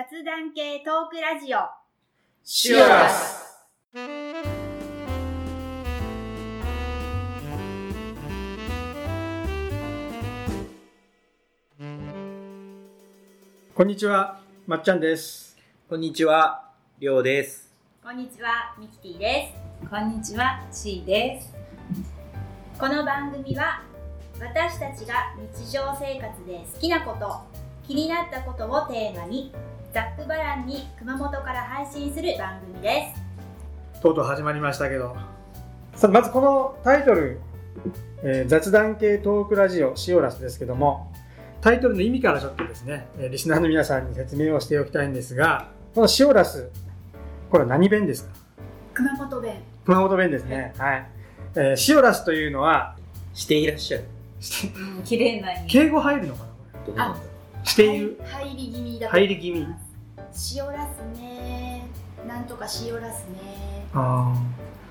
雑談系トークラジオシオラスこんにちは、まっちゃんです。こんにちは、りょうです。こんにちはミキティですこんにちは、C です。この番組は私たちが日常生活で好きなこと気になったことをテーマにざっくばらんに熊本から配信する番組ですとうとう始まりましたけど。さあまずこのタイトル、えー雑談系トークラジオシオラスですけども、タイトルの意味からちょっとですね、えーリスナーの皆さんに説明をしておきたいんですが、このシオラス、これは何弁ですか？熊本弁熊本弁ですね。はい。えーシオラスというのは、していらっしゃる。うん、綺麗な。敬語入るのかな？こどうなんだろれしている。入り気味だと。入り気味。塩ラスね。なんとか塩ラスね。あ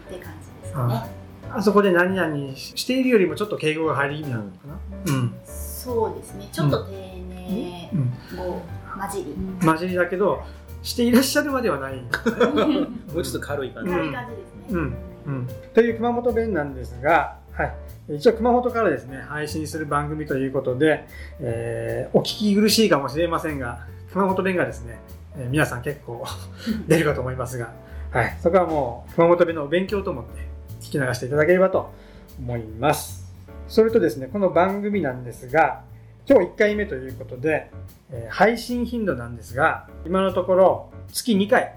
って感じですね。ああそこで何々しているよりもちょっと敬語が入り気味なのかな。うん。そうですね。ちょっと丁寧うん。語混じり。うん。混じりだけど、していらっしゃるまではない。う。もうちょっと軽い感じ。うん軽い感じですね、うん。うん、という熊本弁なんですが、はい、一応熊本からですね配信する番組ということで、えーお聞き苦しいかもしれませんが熊本弁がですね、えー皆さん結構 出るかと思いますが、はい、そこはもう熊本弁のお勉強と思って聞き流していただければと思います。それとですねこの番組なんですが今日1回目ということで、えー配信頻度なんですが今のところ月2回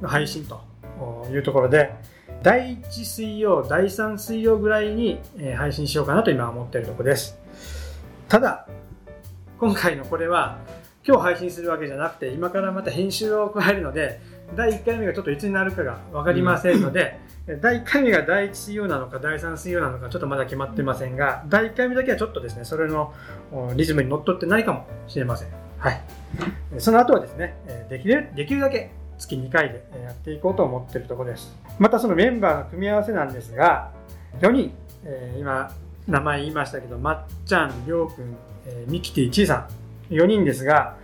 の配信というところで第1水曜、第3水曜ぐらいに、えー配信しようかなと今は思っているところです。ただ、今回のこれは今日配信するわけじゃなくて今からまた編集を加えるので第1回目がちょっといつになるかが分かりませんので、第1回目が第1水曜なのか第3水曜なのかちょっとまだ決まってませんが第1回目だけはちょっとですねそれのおリズムにのっとってないかもしれません。はい。その後はですね、えーできるできるだけ月2回でえーやっていこうと思っているところです。またそのメンバーの組み合わせなんですが、4人、えー今、名前言いましたけど、まっちゃん、りょうくん、えーミキティ、ちいさん、4人ですが、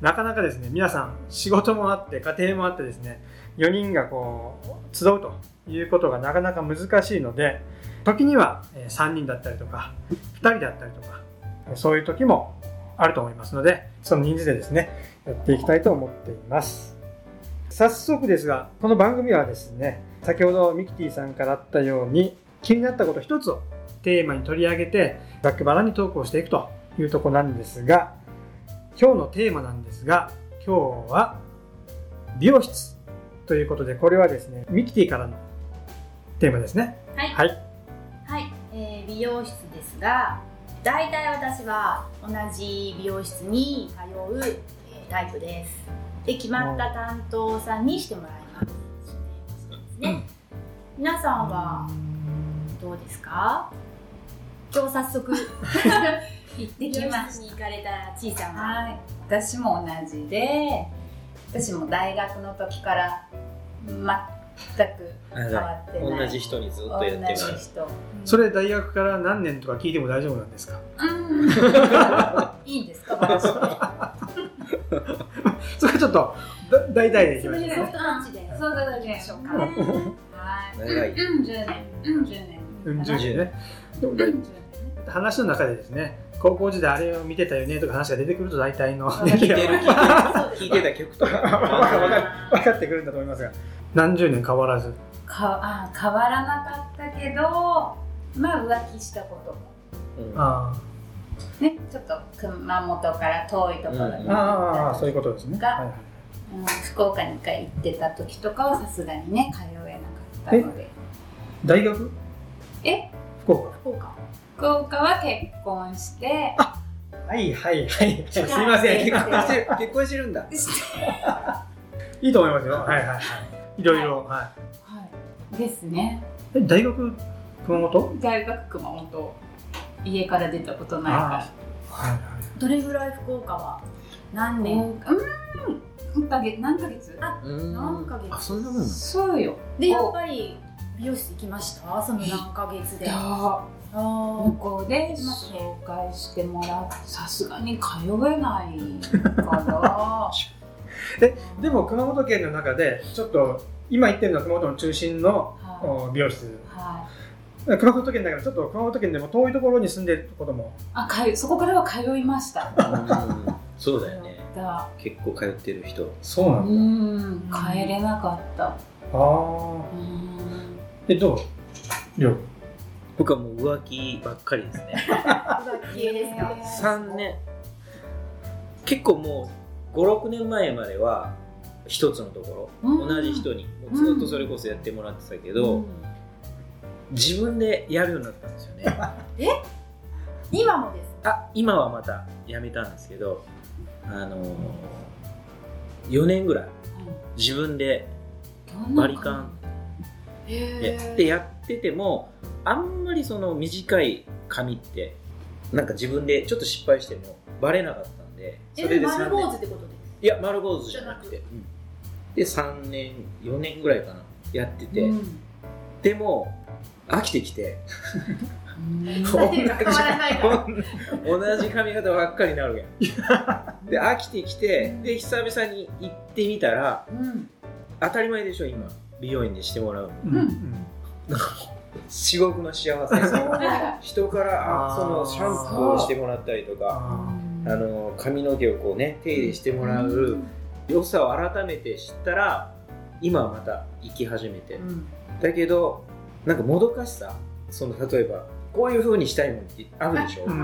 なかなかですね、皆さん、仕事もあって、家庭もあってですね、4人がこう、集うということがなかなか難しいので、時には3人だったりとか、2人だったりとか、そういう時もあると思いますので、その人数でですね、やっていきたいと思っています。早速ですが、この番組はですね、先ほどミキティさんからあったように、気になったこと一つをテーマに取り上げて、ざっくばらんにトークをしていくというところなんですが、今日のテーマなんですが、今日は美容室ということで、これはですね、ミキティからのテーマですね。はいはい。はい、えー美容室ですが大体私は同じ美容室に通う、えータイプですで決まった担当さんにしてもらいますそうですね皆さんはどうですか？今日早速 行ってきまし室に行かれたちいちゃんた。ははい。私も同じで、私も大学の時から全く変わってない。同じ人にずっとやってま同じす。人。それ大学から何年とか聞いても大丈夫なんですか？うん。いいんですか？それはちょっとだ大体でいきましょうね。辺の感じでそうだね。でしょうかはい。長いうん、10年。うん、10年。うん、10 10ね。でもうん10年。話の中でですね、高校時代あれを見てたよねとか話が出てくると大体の聞聞いてる、聞いてた曲と わかるわか。かる分かってくるんだと思いますが、何十年変わらず。かあ変わらなかったけど、まあ浮気したことも。うんあね、ちょっと熊本から遠いところにうんあ行あそういうことですね。がはいはいうん福岡に一回行ってた時とかはさすがにね通えなかったので。大学？え？福岡。福岡。福岡は結婚して。はいはいはい。すいません。結婚してる結婚してるんだ。いいと思いますよ。はいはいはい。いろいろ。ははい。ですね。い。え、大学熊本？大学熊本。家から出たことないかはいはい。どれぐらい福岡は？何ら年うん何ヶ月？何ヶ月？あうん。何ヶ月？あ、そんなもんそうよ。でやっぱり美容室行きました？その何ヶ月で。あ向ーこうで紹介してもらってさすがに通えないから。でも熊本県の中でちょっと今言ってるのは熊本の中心のはお美容室。い。は熊本県だからちょっと熊本県でも遠いところに住んでることも。あかゆそこからは通いました。うん。そうだよねだ結構通ってる人。そうなうん。ん。帰れなかった。ああうん。えどう？りょう。僕はもう浮気ばっかりですね。浮気ですか？3年。結構もう56年前までは一つのところ、うん。同じ人に。もうずっとそれこそやってもらってたけど、自分でやるようになったんですよね。今もですあ今はまたやめたんですけどあのー、4年ぐらい自分でバリカン。ででやっててもあんまりその短い髪ってなんか自分でちょっと失敗してもバレなかったんでそれでえ丸3年坊主ってこと？ですいや丸坊主じゃなくて、うん。で3年4年ぐらいかなやってて、うん。でも飽きてきて うん。だって変わらないから同じ髪型ばっかりになるやん。で飽きてきてで久々に行ってみたらうん。当たり前でしょ今。美容院でしてもらうの。うん。うん。至極の幸せ。人からそのシャンプーをしてもらったりとかああの髪の毛をこうね手入れしてもらう良さを改めて知ったら今はまた生き始めて。うん。だけどなんかもどかしさ。その例えばこういう風にしたいもんってあるでしょ、うん。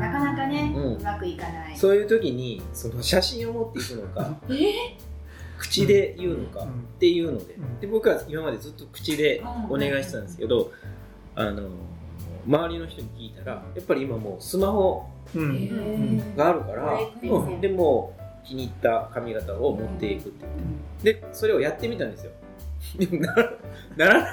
なかなかね、ううんまくいかない。そういう時にその写真を持っていくのかえ？口で言うのかうん。っていうので。うん。で僕は今までずっと口でお願いしてたんですけどあの周りの人に聞いたらやっぱり今もうスマホがあるから、でもう気に入った髪型を持っていくってでそれをやってみたんですよ。ならな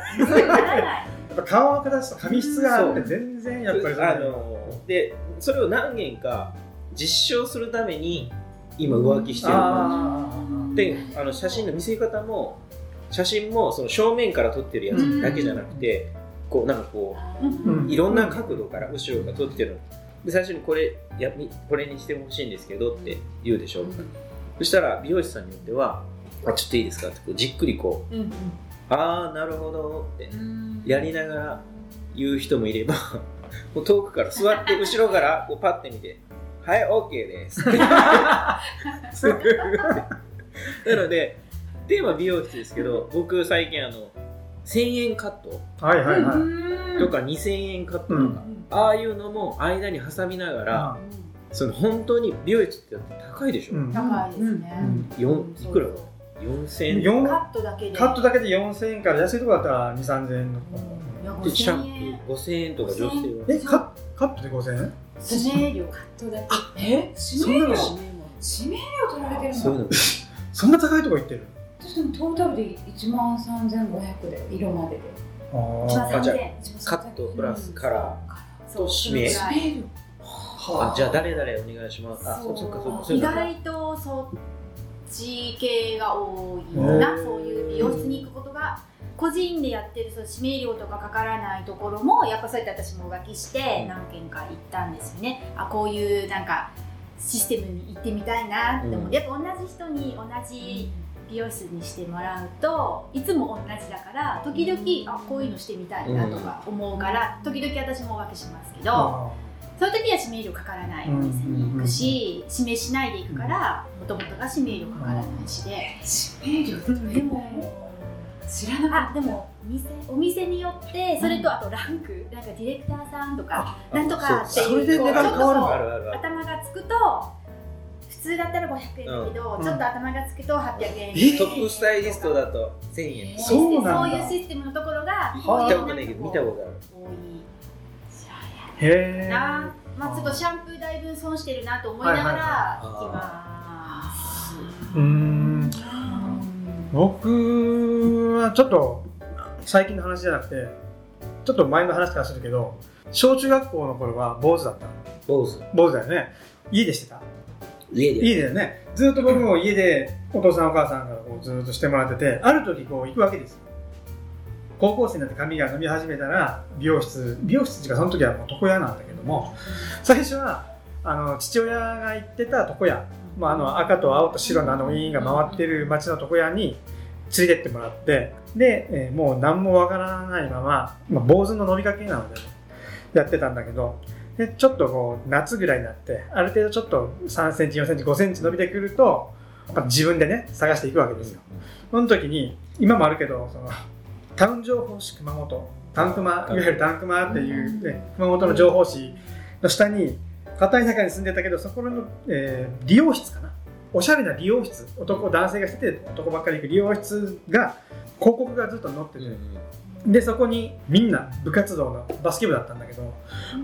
いっぱ顔の形と髪質があって全然やっぱりあのでそれを何件か実証するために今浮気してる。あであの写真の見せ方も写真もその正面から撮ってるやつだけじゃなくて、こうなんかこうん。ういろんな角度から後ろから撮ってるで最初にこれやみこれにしてほしいんですけどって言うでしょ、そしたら美容師さんによっては「あちょっといいですか?」ってこうじっくりこううん「ああなるほど」って。うん。やりながら言う人もいれば もう遠くから座って後ろからこうパッて見て「はい OK です」なのでテーマ美容室ですけど僕最近あの1000円カット。はいはいはい。とか2000円カットとか、うん。ああいうのも間に挟みながら、その本当に美容室って高いでしょ、うん。高いですね、四いくらだ？4000円四カットだけで。カットだけで4000円から。安いところだったら2、3000円の。いやでシャン5000円プー5000円。とか女性はえカカットで5000円？指名料カットだけえ？そんなの？指名料指名料取られてるの？そんな高いとこ行ってる？私でもトータルで1万3500で色までで。あ1万ーあじゃあ3000カットプラスカラそう。指名あ。じゃあ誰々お願いします。あそっかそっか。意外とそっち系が多いな。そういう美容室に行くことが個人でやってるその指名料とかかからないところもやっぱそうやって私も浮気して何件か行ったんですよね。あこういうなんかシステムに行ってみたいなって思って、うん。やっぱ同じ人に同じ美容室にしてもらうといつも同じだから時々あこういうのしてみたいなとか思うから、時々私も浮気しますけど、あその時は指名料かからないお店に行くし、指名しないで行くからもともとが指名料かからないしで、指名料ってでも知らなかっあでもお店お店によってそれとあとランクなんかディレクターさんとかなんとかっていうこうあるあるある頭がつくと普通だったら500円だけど、うん。ちょっと頭がつくと800円えトップスタイリストだと1000円。そうなんだ。そういうシステムのところがは見たことないけど見たことある。多いへえなまあちょっとシャンプーだいぶ損してるなと思いながら行きます、うーん。僕はちょっと最近の話じゃなくてちょっと前の話からするけど小中学校の頃は坊主だった。坊主。坊主だよね。家でしてた。家で家だよね。ずっと僕も家でお父さんお母さんからこうずっとしてもらっててある時こう行くわけですよ高校生になって髪が伸び始めたら美容室美容室っていうかその時はもう床屋なんだけども最初はあの父親が行ってた床屋まあ、あの赤と青と白のあのウィーンが回ってる街の床屋に連れてってもらってで、えーもう何もわからないまま、まあ、坊主の伸びかけなのでやってたんだけどでちょっとこう夏ぐらいになってある程度ちょっと3センチ4センチ5センチ伸びてくると自分でね探していくわけですよ。その時に今もあるけどそのタウン情報誌熊本。タンクマいわゆるタンクマっていう、ね、熊本の情報誌の下に片田舎に住んでたけどそこの、えー理容室かな。おしゃれな理容室。男男性がしてて男ばっかり行く理容室が広告がずっと載ってて、でそこにみんな部活動のバスケ部だったんだけど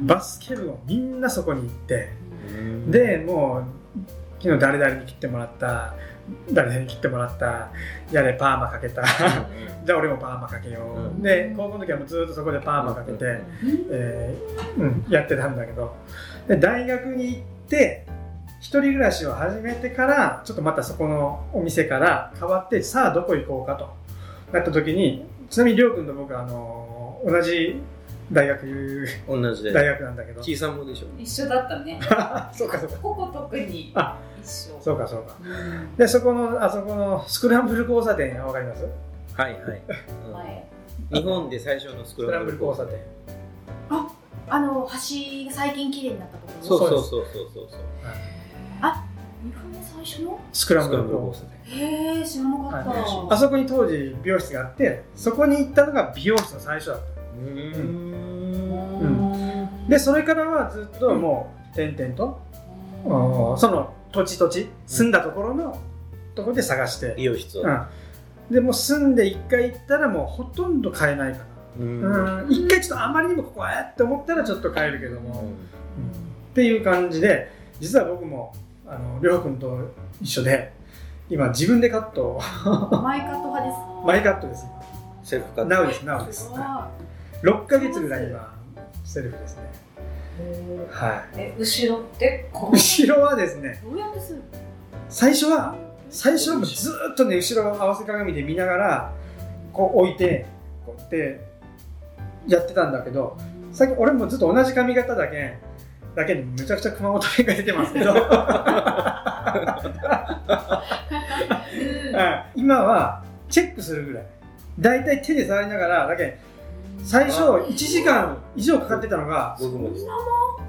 バスケ部をみんなそこに行ってでもう昨日誰々に切ってもらった誰々に切ってもらった？やれパーマかけた。じゃあ俺もパーマかけよう、うん。で高校の時はもうずっとそこでパーマかけて、えーうん、やってたんだけど。で大学に行って一人暮らしを始めてからちょっとまたそこのお店から変わってさあどこ行こうかとなった時にちなみにりょうくんと僕はあの同じ大学。同じで。大学なんだけど。小さんもでしょ。一緒だったね。そうかそうか。ここ特にあ一緒。そうかそうか。うん。でそこのあそこのスクランブル交差点わかります？はいはい、うん。前日本で最初のスクランブル交差点。あの橋が最近綺麗になったところ？そうそうそうそうそうそう。そう日本の最初の？スクランブル交差交点。へえ知らなかった、はい。あそこに当時美容室があってそこに行ったのが美容室の最初だったでそれからはずっともう点々と、その土地土地住んだところのところで探して、美容室を。うん、でもう住んで一回行ったらもうほとんど買えないかうん。な、うん、一回ちょっとあまりにもここはえって思ったらちょっと買えるけども、うん。っていう感じで実は僕もあのりょうくんと一緒で今自分でカットを。マイカット派です。マイカットです。セルフカット。ナウです。ナウです6ヶ月ぐらい今セルフですね。はえ後ろって後ろはですねどうやってする最初は最初はもうずーっとね後ろを合わせ鏡で見ながらこう置いてこうやってやってたんだけど最近俺もずっと同じ髪型だけだけでむちゃくちゃ熊本弁が出てますけど。はい。今はチェックするぐらい。大体手で触りながらだけ最初1時間以上かかってたのが僕もです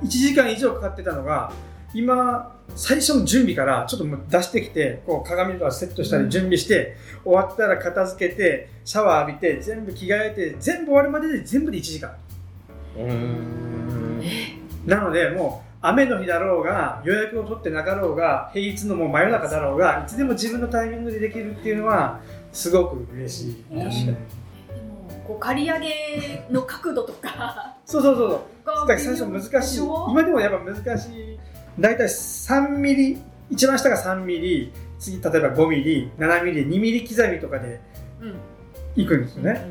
1時間以上かかってたのが今最初の準備からちょっともう出してきてこう鏡とかセットしたり準備して、終わったら片付けてシャワー浴びて全部着替えて全部終わるまでで全部で1時間。なのでもう雨の日だろうが予約を取ってなかろうが平日のもう真夜中だろうがいつでも自分のタイミングでできるっていうのはすごく嬉しい、えー確かにこう刈り上げの角度とか。そうそうそうそう。がだから最初難しい。今でもやっぱ難しい。大体3ミリ一番下が3ミリ次例えば5ミリ7ミリ2ミリ刻みとかでうん。いくんですよね、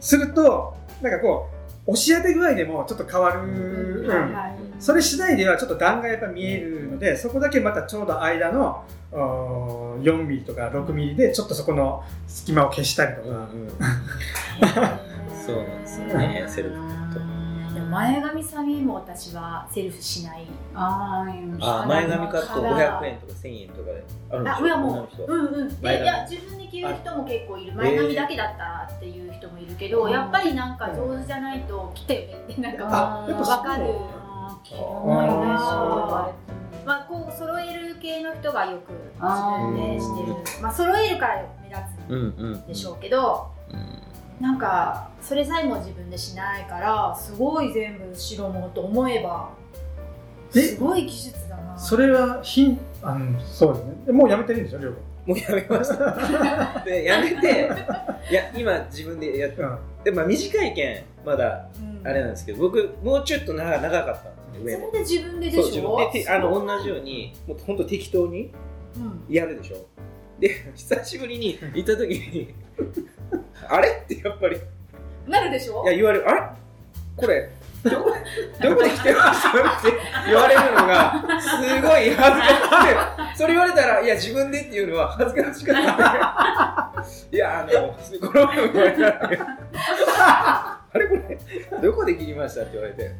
するとなんかこう押し当て具合でもちょっと変わる、うん。はいはい。それ次第ではちょっと段がやっぱ見えるのでそこだけまたちょうど間のおー4ミリとか6ミリでちょっとそこの隙間を消したりとか、うんうん そうなんですよね。セルフカットでも前髪サビも私はセルフしない。あーうん。あー前髪カットカラー500円とか1000円とかであるんでしあょいやもうんうん。いや自分で着る人も結構いる。前髪だけだったらっていう人もいるけど、やっぱりなんか上手じゃないと着てよね。ってなんかあやっぱそう。わかる。あーあまあこう揃える系の人がよくあ自分でしてる。まあ揃えるから目立うんうん。つでしょうけど、うんなんかそれさえも自分でしないからすごい全部白もと思えばえ？すごい技術だな。それはひんあのそうですね。もうやめてるんでしょ？りょうもうやめました。でやめていや今自分でやってうん。でまあ短いけんまだうん。あれなんですけど僕もうちょっと長長かったんですよ上も。それで自分ででしょ？でてあの同じようにもう本当適当にうん。やるでしょ？で久しぶりに行った時にあれ？ってやっぱりなるでしょいや言われ？るあれ？これ？どこどこで来てましたって言われ？るのがすごい恥ずかしくてそれ？言われ？たらいや自分でっていうのは恥ずかしかったいやあのこの前も言われ？たあれ？これ？どこで切りましたって言われ？て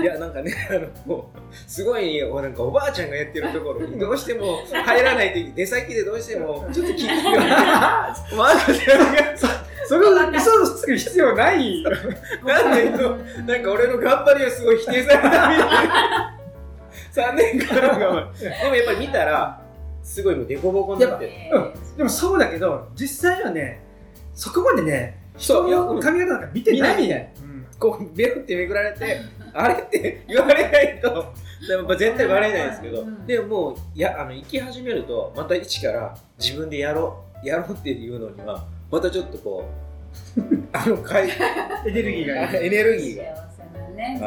いやなんかねあのもうすごいなんかおばあちゃんがやってるところにどうしても入らないと出先でどうしてもちょっと聞きが まあそれを嘘をつく必要ない。なんでなんか俺の頑張りをすごい否定されたみたいな。3年間でもやっぱり見たらすごいもう凸凹になってる、うん、でもそうだけど実際はねそこまでね人の髪型なんか見てない。ね、うん、こうベロってめくられてあれって言われないとやっぱ絶対バレないですけど、でももうやあの行き始めるとまた一から自分でやろうやろうっていうのにはまたちょっとこうあのかいエネルギーがエネルギーが。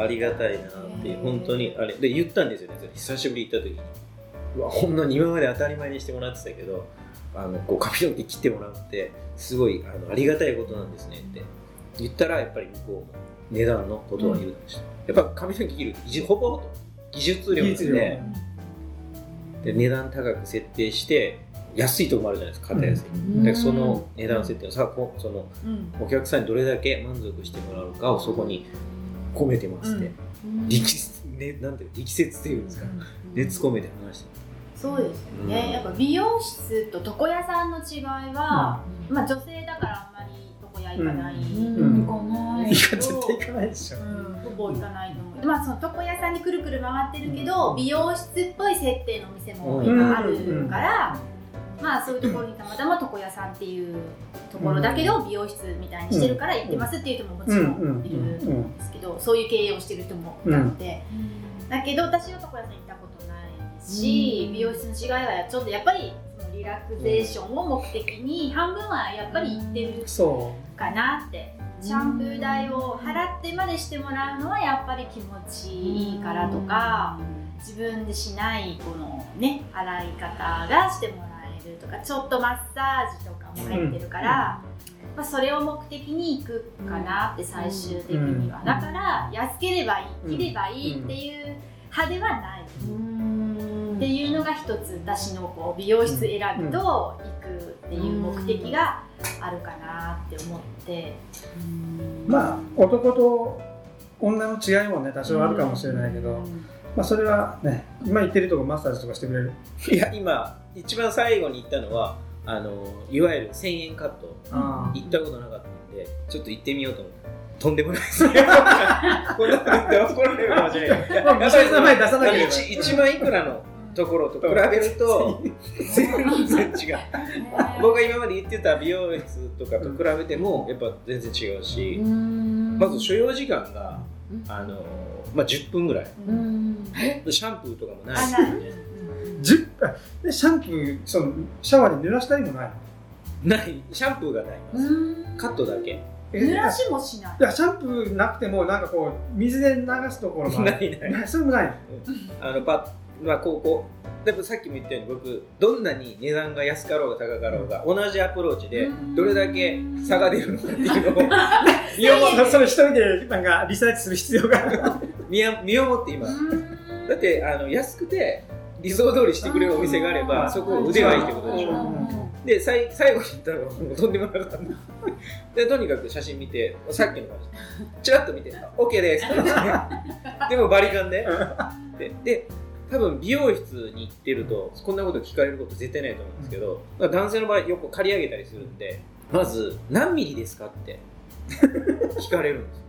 ありがたいなって本当にあれ。で言ったんですよね久しぶり行った時に。うわほんのに今まで当たり前にしてもらってたけどあのこう髪の毛切ってもらうってすごいあのありがたいことなんですねって言ったらやっぱり向こうも値段のことは言うでした、うん、やっぱ髪の毛切るほぼほぼ技術力で。で値段高く設定して安いとこもあるじゃないですか片安い、うん、でその値段設定をさその、お客さんにどれだけ満足してもらうかをそこに込めてますって、うん、力,、ね、なんて力説っていうんですか、熱込めて話して。そうですよね、うん、やっぱ美容室と床屋さんの違いは、うん、まあ女性だからあんまり床屋行かない、うん、行かない絶対行かないでしょ、うん、ほぼ行かないと思う、まあその床屋さんにくるくる回ってるけど、美容室っぽい設定のお店も今あるから、まあそういうところにたまたま床屋さんっていうところだけど美容室みたいにしてるから行ってますっていう人ももちろんいるんですけど、そういう経営をしてる人もいたので、だけど私は床屋さん行ったことないし、美容室の違いはちょっとやっぱりそのリラクゼーションを目的に半分はやっぱり行ってるかなって。シャンプー代を払ってまでしてもらうのはやっぱり気持ちいいからとか、自分でしないこのね洗い方がしてもらえるとかちょっとマッサージとかも入ってるから、まあ、それを目的に行くかなって最終的には、だから安ければいい切ればいいっていう派ではない。っていうのが一つ私のこう美容室選ぶと行くっていう目的があるかなって思って、まあ男と女の違いもね多少あるかもしれないけど、まあ、それはね今言ってるとこマッサージとかしてくれる？いや今一番最後に行ったのはあのいわゆる1000円カット行ったことなかったんでちょっと行ってみようと思って。とんでもないですね。こんなこと言って怒られるかもしれない。まあ、名前出さなければ。1万いくらのところと比べると全然違う。僕が今まで言ってた美容室とかと比べてもやっぱ全然違うしまず所要時間があの、まあ、10分ぐらい。シャンプーとかもない。し、ね、でシャンプーそのシャワーに濡らしたりもないない。シャンプーがない。カットだけ。濡らしもしない。いやシャンプーなくてもなんかこう水で流すところもないない。それもないあのパまあ、こうこうでもさっきも言ったように僕どんなに値段が安かろうが高かろうが同じアプローチでどれだけ差が出るのかっていうのを身をもってそれ一人でなんかリサーチする必要が身をもって今。だってあの安くて理想通りしてくれるお店があればそこ腕がいいってことでしょ。で最最後に言ったらもうとんでもなかった。でとにかく写真見てさっきの感じちらっと見て「OK です」でもバリカンで。でで多分美容室に行ってるとこん。なこと聞かれること絶対ないと思うんですけど、うん、男性の場合よく刈り上げたりするんでまず何ミリですかって 聞かれるんです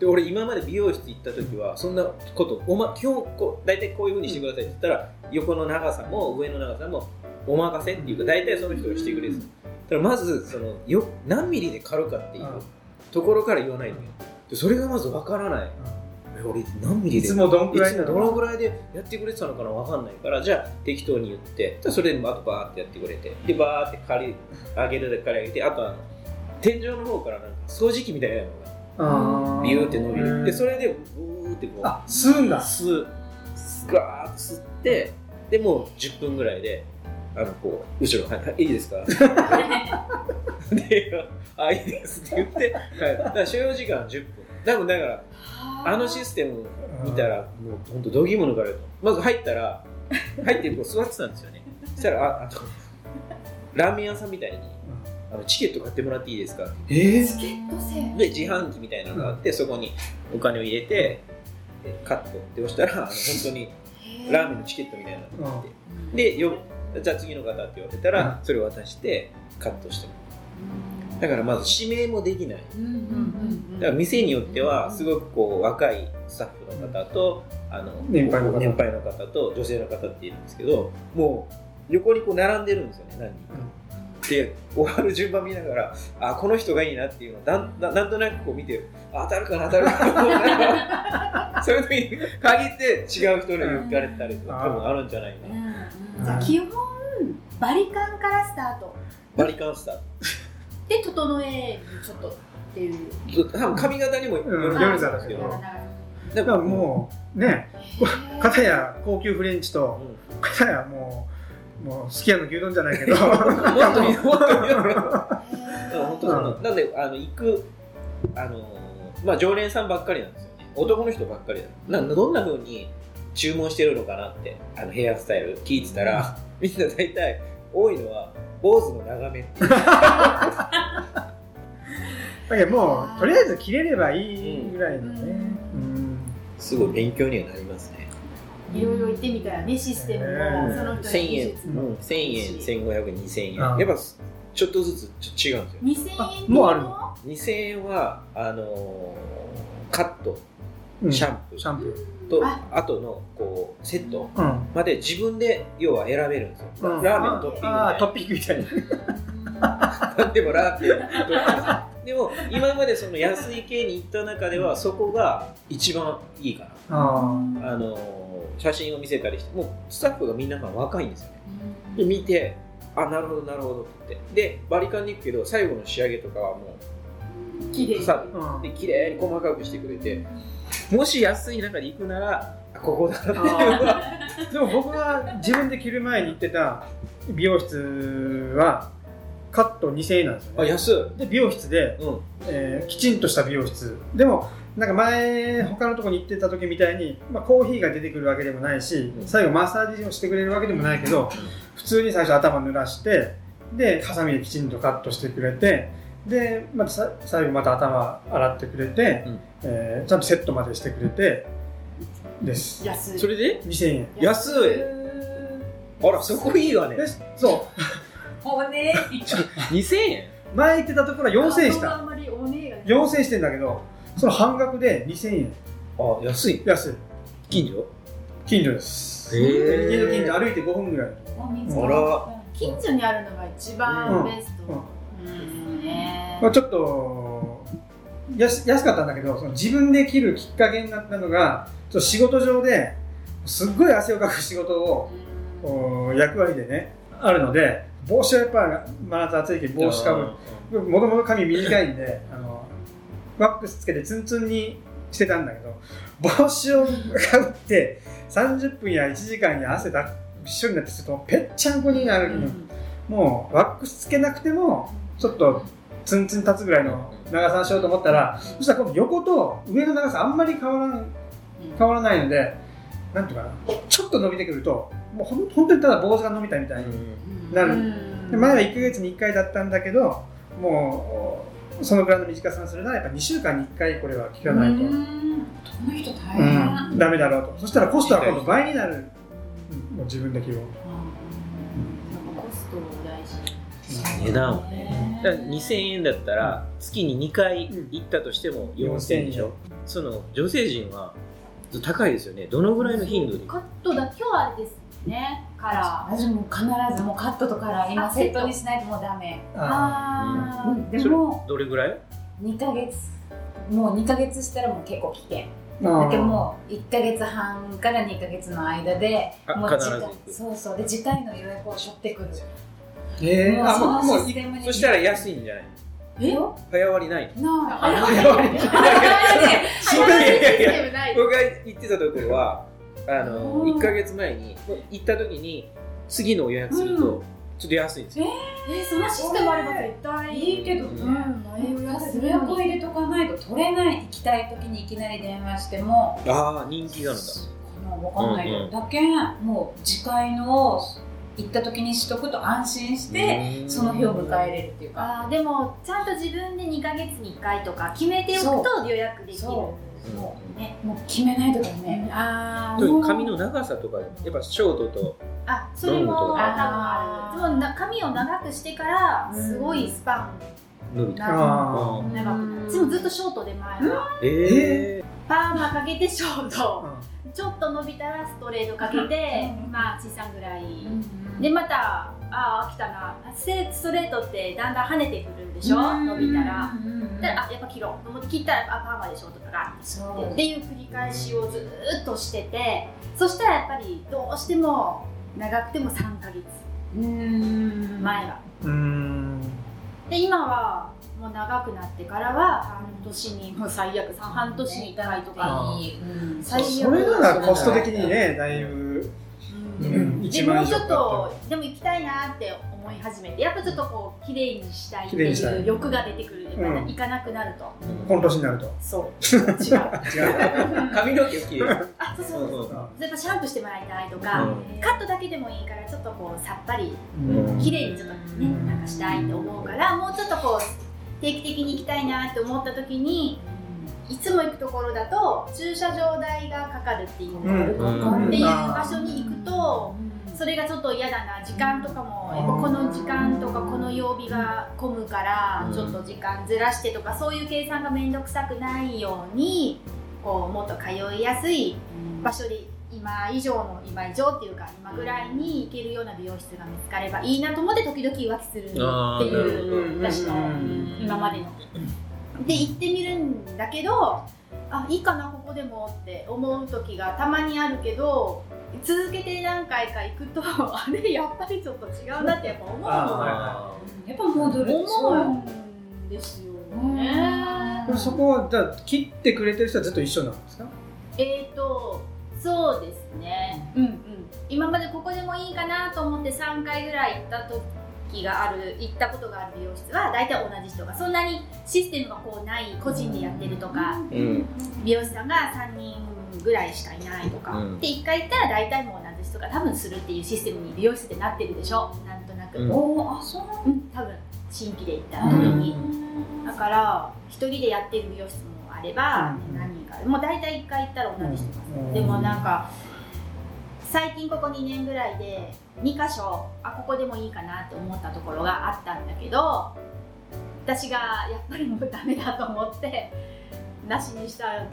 で俺今まで美容室行った時はそんなことお、ま、基本こう大体こういうふうにしてくださいって言ったら横の長さも上の長さもお任せっていうか大体その人がしてくれるんですだからまずそのよ何ミリで刈るかっていうところから言わないとそれがまずわからない、俺何ミリでいつもどのぐらいでやってくれてたのかな？分かんないから。じゃあ適当に言って。それであとバーってやってくれて。でバーって借り上げるで借り上げて。あとあの天井の方からなんか掃除機みたいなのがビューって伸びる。でそれでブーってこう。あ吸うんだ。吸う。ガーッと吸って。でもう10分ぐらいであのこう後ろはいいいですか？であいいですって言って、はい、だから所要時間10分。多分だからあのシステム見たらもう本当どぎも抜かれると。まず入ったら入ってこう座ってたんですよね。そしたらああとラーメン屋さんみたいにあのチケット買ってもらっていいですか？えー、チケット制？で自販機みたいなのがあって、そこにお金を入れてでカット。って押したらあの本当にラーメンのチケットみたいなのがあって。でよじゃあ次の方って言われたらそれを渡してカットしてもらうだからまず指名もできない。うんうんうんだから店によってはすごくこう若いスタッフの方とあの年配の方。年配の方と女性の方っているんですけどもう横にこう並んでるんですよね何人か。で終わる順番見ながらあこの人がいいなっていうのをなんななんとなくこう見てあ当たるかな当たるかな そういう時に限って違う人に言かれたりとか多分あるんじゃないかな。じゃあ基本バリカンからスタート。バリカンスターで整えるちょっとっていう。多分髪型にもよるうん。ですけど、うんでだからもうね。片や高級フレンチとうん。片やもうもうすき家の牛丼じゃないけど。もっと もっといいのへ本当その、なんであの行くあのまあ常連さんばっかりなんですよね。男の人ばっかりだ。などんな風に注文してるのかなってあのヘアスタイル聞いてたら、みんな大体多いのは坊主の長めっていう。だけどもうとりあえず切れればいいぐらいのね、うん。すごい勉強にはなりますね。いろいろ言ってみたらねシステムもその人の1000技円、術も。うん、1000円1500 2000円。あやっぱちょっとずつちょっと違うんですよ。2000円も？うあるの？2000円はあのーカット。うん。シャンプー。シャンプとあ。後のこうセットまで自分で要は選べるんですよ、うん。ラーメンのトッピングみたい なああトッピングみたいなでもラーメンのトッピングでも今までその安い系に行った中ではそこが一番いいかな。ああの写真を見せたりしてもうスタッフがみんなが若いんですよね。で見てあなるほどなるほどって。言ってでバリカンに行くけど最後の仕上げとかはも綺麗うさあ、うん。で綺麗に細かくしてくれてもし安い中で行くならあここだなっていうのはでも僕が自分で着る前に行ってた美容室はカット2000円なんですよ、ね、あ安い。で美容室で、うん。えーきちんとした美容室。でもなんか前他のとこに行ってた時みたいに、まあ、コーヒーが出てくるわけでもないし、うん。最後マッサージをしてくれるわけでもないけど普通に最初頭濡らしてでハサミできちんとカットしてくれてでまたさ最後また頭洗ってくれて、うん。えーちゃんとセットまでしてくれてです。安い。それで？2000円。安い。あらそこいいわね。でそ骨2000円？う前行ってたところは4000円した。あんまりお値が4000円してんだけどその半額で2000円。あ安い。安い。近所？近所です。へー家の近所歩いて5分ぐらい。あら。近所にあるのが一番ベスト。うん。ですねまあ、ちょっと安安かったんだけどその自分で切るきっかけになったのがちょ仕事上ですっごい汗をかく仕事をお役割でねあるので帽子はやっぱ真夏暑いけど帽子かぶもともと髪短いんであのワックスつけてツンツンにしてたんだけど帽子をかぶって30分や1時間や汗だびっしょりになってするとぺっちゃんこになる、もうワックスつけなくてもちょっとツンツン立つぐらいの長さにしようと思ったらそしたら今度横と上の長さあんまり変わらない変わらないのでなんていうかなちょっと伸びてくるともうほん本当にただ坊主が伸びたみたいになる。で前は1ヶ月に1回だったんだけどもうそのぐらいの短さにするならやっぱ2週間に1回これは聞かないと、この人大う変ん、ダメだろうと。そしたらコストは今度倍になる、うん。もう自分で切ろ値段はね。だから2000円だったら月に2回行ったとしても4000円でしょ、その女性陣は高いですよね。どのぐらいの頻度で？カットだけはあれですね。カラー。私も必ずもうカットとカラー今セットにしないともうダメ。ああでもどれぐらい？2ヶ月。もう2ヶ月したらもう結構危険ー。だけどもう1ヶ月半から2ヶ月の間であもうそうそう。で次回の予約を取ってくるえー、あもうそしたら安いんじゃないえ？よ早割りない。早割り。ない僕が行ってたところはあのうん1か月前に行った時に次のを予約するとちょっと安いんですよ、えそのシステムあれば絶対いいけど、うんうん前予約す予約を入れとかないと取れない行きたい時にいきなり。電話してもああ人気があるんだもう分かんないよ、うんうんだけんもう次回の行った時にしとくと安心してその日を迎えれるっていうか。あでもちゃんと自分で2か月に1回とか決めておくと予約できる。そう。ね、もう決めないとかね。あ髪の長さとか、やっぱショートと。あ、それも多分ある。でもな髪を長くしてからすごいスパン伸びた。長く。でもずっとショートで前は。ええパーマかけてショート。ちょっと伸びたらストレートかけて、まあ小さんぐらい。でまたああ来たな。ストレートってだんだん跳ねてくるんでしょ？伸びたら。であやっぱ切ろう。と思って切ったらあパーマでしょとか。がってっていう繰り返しをずっとしてて。そしたらやっぱりどうしても長くても3か月。前は。で今はもう長くなってからは半年にもう最悪半年に1回とかに、最悪それならコスト的にねだいぶ、うん、でもうちょっとでも行きたいなって思い始めてやっぱちょっとこう綺麗にしたいっていう欲が出てくるで、うん、行かなくなると。今年になるとそう。違う。違う。髪の毛を切るあそうそう。そうやっぱシャンプーしてもらいたいとか、うん、カットだけでもいいからちょっとこうさっぱり、うん、綺麗にちょっとねなんかしたいって思うからもうちょっとこう定期的に行きたいなって思った時にいつも行くところだと駐車場代がかかるっていう、っていう場所に行くと、それがちょっと嫌だな。時間とかもやっぱこの時間とかこの曜日が混むからちょっと時間ずらしてとかそういう計算が面倒くさくないようにこうもっと通いやすい場所で今以上の今以上っていうか今ぐらいに行けるような美容室が見つかればいいなと思って時々浮気するっていう私の今までの。で行ってみるんだけどあいいかなここでもって思う時がたまにあるけど続けて何回か行くと あれやっぱりちょっと違うなってやっぱ思うの。やっぱ戻る。思うんですよね。そこはじゃあ切ってくれてる人はずっと一緒なんですか？えっ、ー、とそうですね。うんうん。今までここでもいいかなと思って3回ぐらい行った時がある行ったことがある美容室は大体同じ人がそんなにシステムがこうない個人でやってるとか、うん、美容師さんが3人ぐらいしかいないとか、うん、で1回行ったら大体もう同じ人が多分するっていうシステムに美容室ってなってるでしょ？なんとなく、うん、おあそううん、多分新規で行った時に、だから1人でやってる美容室もあれば、何人かもう大体1回行ったら同じ人が。する、でもなんか最近ここ2年ぐらいで2箇所あここでもいいかなって思ったところがあったんだけど私がやっぱりもうダメだと思ってなしにした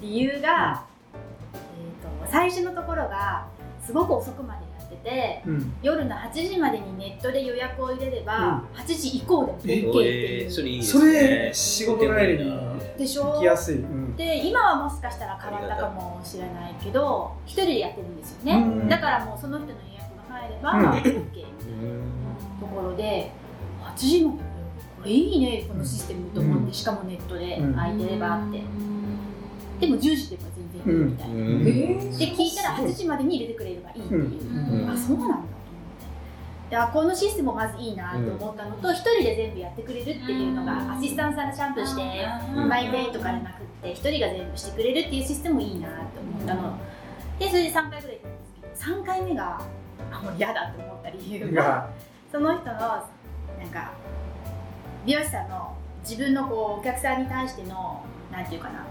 理由が、えーと、最初のところがすごく遅くまでやってて、うん、夜の8時までにネットで予約を入れれば、うん、8時以降でも OK っていう、えー、それいいそれ仕事帰りにでしょ行きやすい、うん、で今はもしかしたら変わったかもしれないけど1人でやってるんですよね、だからもうその人の予約が入れば OK っていうところで8時までこれいいねこのシステムと思って、しかもネットで空いてればって。でも10時でもみたいな、うん、で聞いたら8時までに入れてくれればいいっていう、うん、あそうなんだと思って。あこのシステムまずいいなと思ったのと、うん、1人で全部やってくれるっていうのが、アシスタントさんがシャンプーしてマイペイとかじゃなくって1人が全部してくれるっていうシステムもいいなと思ったの。でそれで3回ぐらい行ったんですけど3回目があもう嫌だと思った理由がその人のなんか美容師さんの自分のこうお客さんに対してのなんていうかな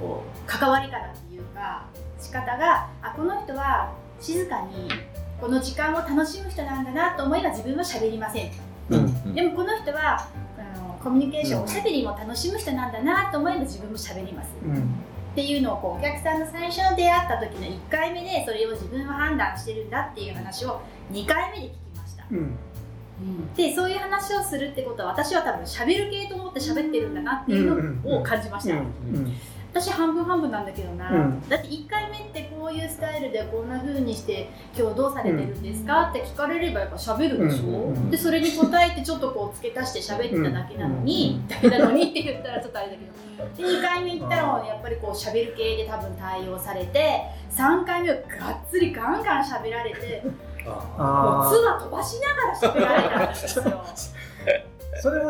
こう関わり方っていうか仕方があこの人は静かにこの時間を楽しむ人なんだなと思えば自分は喋りません、うん、でもこの人はあのコミュニケーション、おしゃべりも楽しむ人なんだなと思えば自分も喋ります、うん、っていうのをこうお客さんの最初の出会った時の1回目でそれを自分は判断してるんだっていう話を2回目で聞きました、うん。でそういう話をするってことは私は多分喋る系と思って喋ってるんだなっていうのを感じました、私半分半分なんだけどな、うん、だって1回目ってこういうスタイルでこんなふうにして今日どうされてるんですか、って聞かれればやっぱ喋るでしょ、うん、でそれに答えてちょっとこう付け足して喋ってただけなのに、だけなのにって言ったらちょっとあれだけど。で2回目行ったらやっぱりこう喋る系で多分対応されて3回目はがっつりガンガン喋られてもう唾飛ばしながら喋られたんですよ。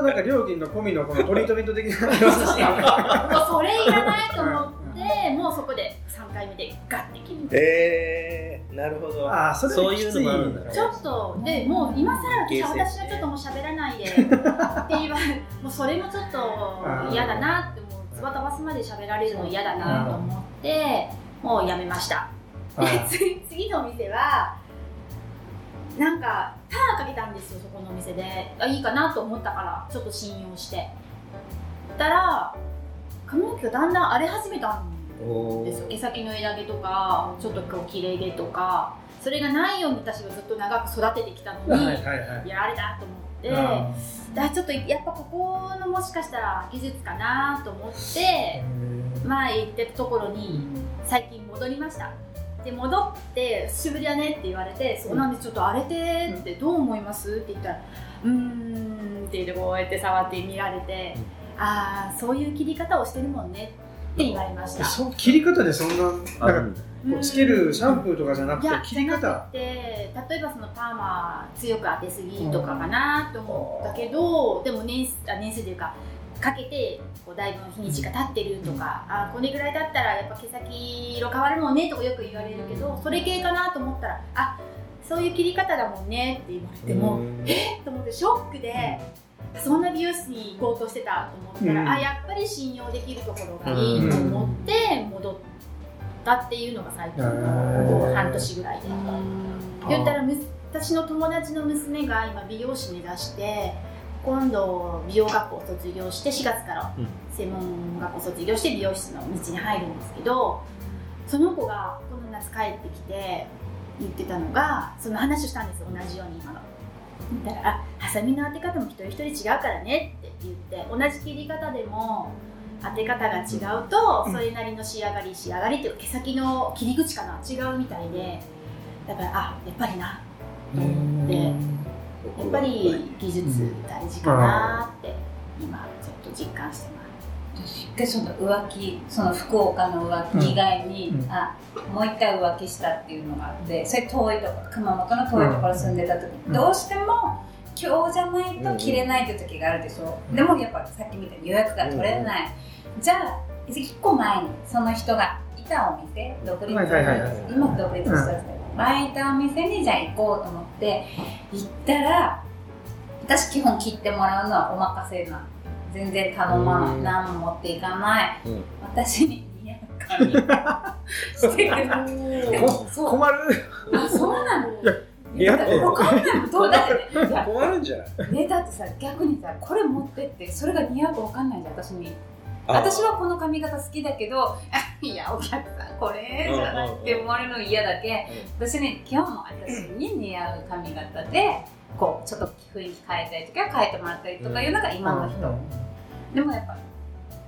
それもなんか料金の込みのこのトリートメント的な。もうそれいらないと思ってもうそこで3回目でガッて切るえー、なるほど。あーそれそういうのもあるんだね。ちょっとでもう今更私は私はちょっともう喋らないで って言われもうそれもちょっと嫌だなってもう。つば飛ばすまで喋られるの嫌だなと思ってもうやめました。で次 次のお店はなんかターンかけたんですよそこのお店で。あいいかなと思ったからちょっと信用して。たら髪の毛がだんだん荒れ始めたんおですよ。毛先の枝毛とかちょっとこう切れ毛とか。それがないように私はずっと長く育ててきたのに、はいはいはい。やられたと思って、あだちょっとやっぱここのもしかしたら技術かなと思って前行ってたところに最近戻りましたで戻って「久しぶりだね」って言われて「そうなんでちょっと荒れてってどう思います?」って言ったら「うーん」って言ってこうやって触って見られて「ああそういう切り方をしてるもんね」って言われました。そう切り方でそんななんかつけるシャンプーとかじゃなくていや切り方。じゃなくて例えばそのパーマ強く当てすぎとかかなと思ったけど、でも年数あ年数というかかけてこうだいぶ日にちが経ってるとか、あこれぐらいだったらやっぱ毛先色変わるもんねとかよく言われるけどそれ系かなと思ったらあそういう切り方だもんねって言われても、うん。え？っと思ってショックで。そんな美容室に行こうとしてたと思ったら、うん。あやっぱり信用できるところがいいと思って戻ったっていうのが最近の半年ぐらいで。言ったらむ私の友達の娘が今美容師目指して今度美容学校を卒業して4月からうん。専門学校卒業して美容室の道に入るんですけどその子がこの夏帰ってきて言ってたのがその話をしたんです同じように今の。だからあハサミの当て方も一人一人違うからねって言って同じ切り方でも当て方が違うとうん。それなりの仕上がり仕上がりっていうか毛先の切り口かな違うみたいでだからあやっぱりなと思ってやっぱり技術大事かなって今ちょっと実感してます。一回その浮気その福岡の浮気以外に、うんうんあもう一回浮気したっていうのがあってそれ遠いとこ熊本の遠いところ住んでた時、うん。どうしても今日じゃないと着れないっていう時があるでしょ、うん。でもやっぱさっきみたいに予約が取れない、じゃあ1個前にその人がいたお店独立、はいはいはいはい。今独立したんですけど、前いたお店にじゃあ行こうと思って行ったら私基本切ってもらうのはお任せな全然頼まない、うん。何も持っていかない。うん。私に似合う髪してくれたこ困る。あそうなの？いやだってわかんないもんどうだってね。いや困るんじゃない？ねだってさ逆にさこれ持ってってそれが似合うかわかんないじゃん私に。あ私はこの髪型好きだけどいやお客さんこれじゃないって思われるの嫌だけ私に今日も私に似合う髪型でこうちょっと雰囲気変えたい時は変えてもらったりとかいうのが今の人、でもやっぱ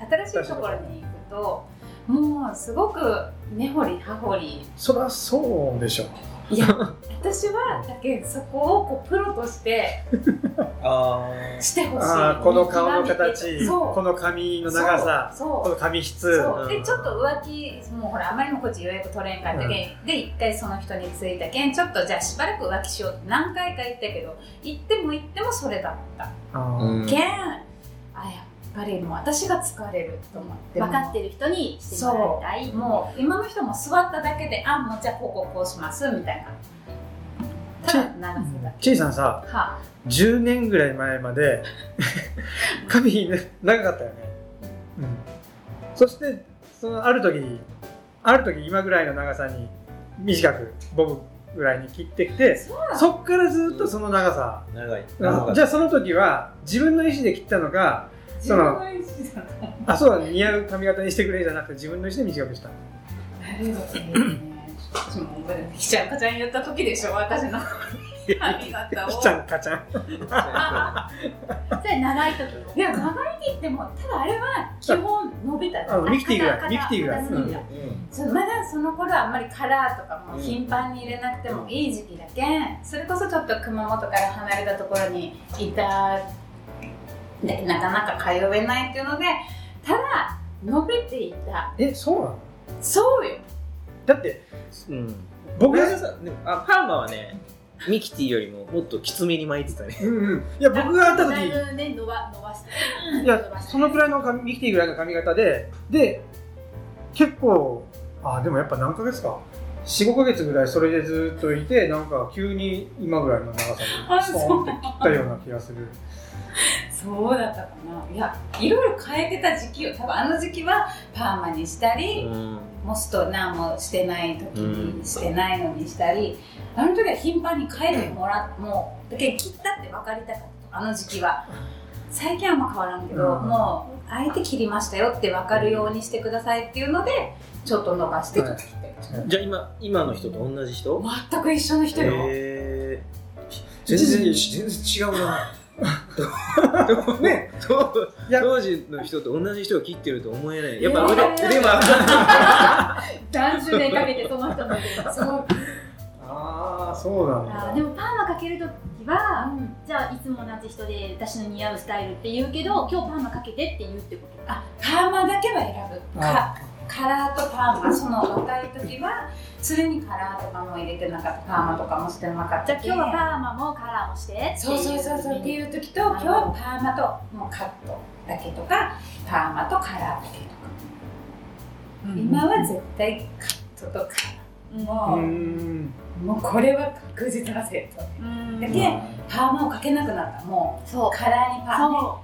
新しいところに行くともうすごく根掘り葉掘り。そりゃそうでしょいや 私はだけそこをこうプロとして あしてほしい。この顔の形。そう。この髪の長さ。そう。この髪質。でう。ん。ちょっと浮気もうほらあまりにもこっち予約取れんかったけん、で一回その人についたけんちょっとじゃあしばらく浮気しようって何回か言ったけど行っても行ってもそれだった。ああ、ー。けんあやっぱりもう私が疲れると思って分かってる人にしてもらいたい。もう今の人も座っただけであもうじゃあこうこうこうしますみたいな。ただ長さだちいさんさけは10年ぐらい前まで 髪長かったよね、うん、そしてそのある時ある時今ぐらいの長さに短くボブぐらいに切ってきてそっからずっとその長さ、長い。あじゃあその時は自分の意思で切ったのかその自分の意思だとあそうだ似合う髪型にしてくれじゃなくて自分の意思で短くした。私も覚えてきちゃんかちゃん言った時でしょ私の。髪型を。きちゃんかちゃん。それ長い時。いや長いって言ってもただあれは基本伸びた。あミキティぐらい肩ミキティぐまだその頃はあんまりカラーとかも頻繁に入れなくてもいい時期だけ。んそれこそちょっと熊本から離れたところにいたでなかなか通えないっていうのでただ伸びていた。えそうなの？そうよ。だってうん。僕がさでもあパーマはねミキティよりももっときつめに巻いてたね。うんうん。いや僕が会った時。だいぶね伸ば伸ばしていやそのくらいの髪ミキティぐらいの髪型でで結構あでもやっぱ何ヶ月か。45ヶ月ぐらいそれでずっといてなんか急に今ぐらいの長さあにスポンって切ったような気がする そうだったかな。いやいろいろ変えてた時期よ多分あの時期はパーマにしたり、うん。モスト何もしてない時にしてないのにしたり、あの時は頻繁に変えてもらってもうだけど切ったって分かりたかった。あの時期は。最近はあんま変わらんけど、うん。もうあえて切りましたよって分かるようにしてくださいっていうのでちょっと伸ばしてっと切ってる、じ。ゃあ今今の人と同じ人？全く一緒の人よ、え全然全然違うな ね。当時の人と同じ人を切ってると思えない。やっぱえー腕,、腕は。何十年かけてその人の腕がそうああそうなんだ。でもパーマかけるときは、じゃあいつも同じ人で私の似合うスタイルって言うけど今日パーマかけてって言うってことあパーマだけは選ぶかカラーとパーマその若い時はそれにカラーとかも入れてなかった。パーマとかもしてなかった。じゃあ今日はパーマもカラーもして。そうそうそうそう。っていう時と今日はパーマともうカットだけとかパーマとカラーだけとか、今は絶対カットとカラー。うもう,、ん。もうこれは確実なセット。うん。だけパーマをかけなくなった。もそう。うカラーにパーマ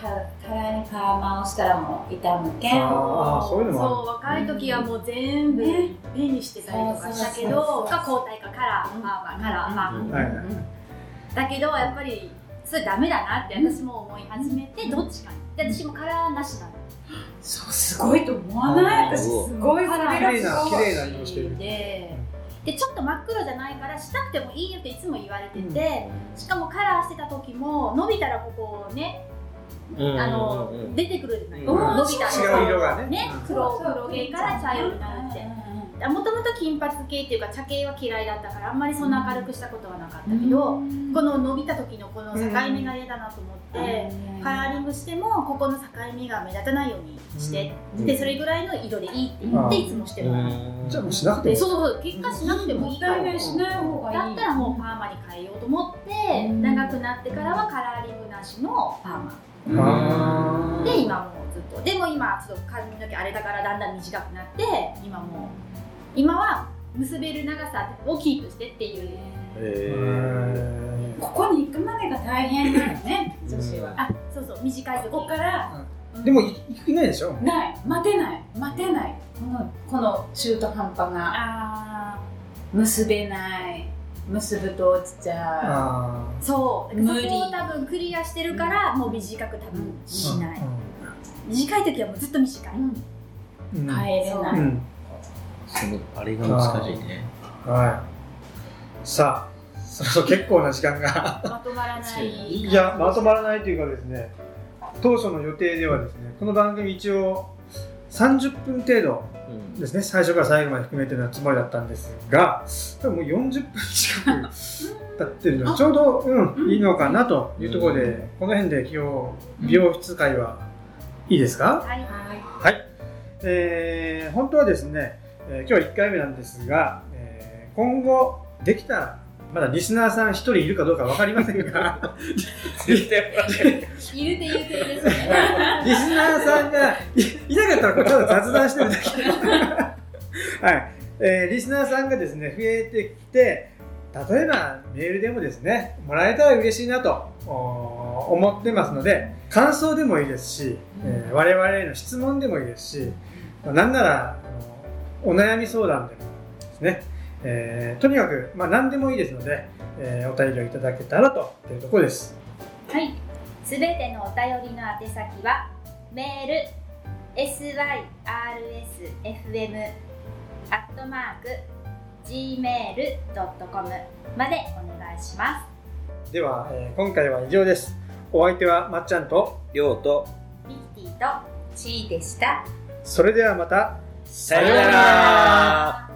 そカカラーにパーマをしたらもう痛むけん。そう若い時はもう全部ね目にしてたりとかしたけどが交代かカラーパーマカラーパーマだけどやっぱりそれダメだなって私も思い始めてどっちかに。で私もカラーなしなの。そうすごいと思わない？私すごいカラー綺麗な色してる。ででちょっと真っ黒じゃないからしたくてもいいよっていつも言われてて、しかもカラーしてた時も伸びたらここねうんあの、出てくるじゃない、うん。伸びたら違う色がね。ね黒黒系から茶色になるって。もともと金髪系っていうか茶系は嫌いだったからあんまりそんな明るくしたことはなかったけど、この伸びた時のこの境目が嫌だなと思って、カラーリングしてもここの境目が目立たないようにして、うん。でそれぐらいの色でいいって言っていつもしてもらう、うん。じゃあもうしなくても。でそうそう結果しなくてもいいから。しない方がいい。だったらもうパーマに変えようと思って、うん。長くなってからはカラーリングなしのパーマで今もうずっと。でも今ちょっと髪の毛あれだからだんだん短くなって今もう今は結べる長さをキープしてっていう。えー。ここに行くまでが大変だよね 女子は。あそうそう短い時。ここから。でもいいないでしょ？ない。待てない。待てない。このこの中途半端があ結べない結ぶと落ちちゃあー。そう。無理。そこを多分クリアしてるからもう短く多分ーしない、短い時はもうずっと短い、う、うん、うん。帰れうない、ん。そのあれが難しいね。はい。さあそろそろ結構な時間が。まとまらないいやまとまらないというかですね当初の予定ではですねこの番組一応30分程度うん。ですね。最初から最後まで含めてのつもりだったんですが多分もう40分近く経ってるのでちょうど、うん、いいのかなというところで、うんこの辺で今日美容室会はいいですか、はい。はい。はい、えー本当はですね、えー今日は1回目なんですが、えー今後できたらまだリスナーさん1人いるかどうか分かりませんが。絶対いるって言うてるですね。リスナーさんがいいなかったらただ雑談してるだけ。はい、えーリスナーさんがですね増えてきて例えばメールでもですねもらえたら嬉しいなと思ってますので感想でもいいですし、えー我々への質問でもいいですし、まあなんならお悩み相談でもですね、えーとにかく、まあ、何でもいいですので、えーお便りをいただけたらというところです。はい。すべてのお便りの宛先は、メール、syrsfm、アットマーク、gmail.com までお願いします。では、えー今回は以上です。お相手はまっちゃんとりょうとミキティと、チーでしたそれではまたさようなら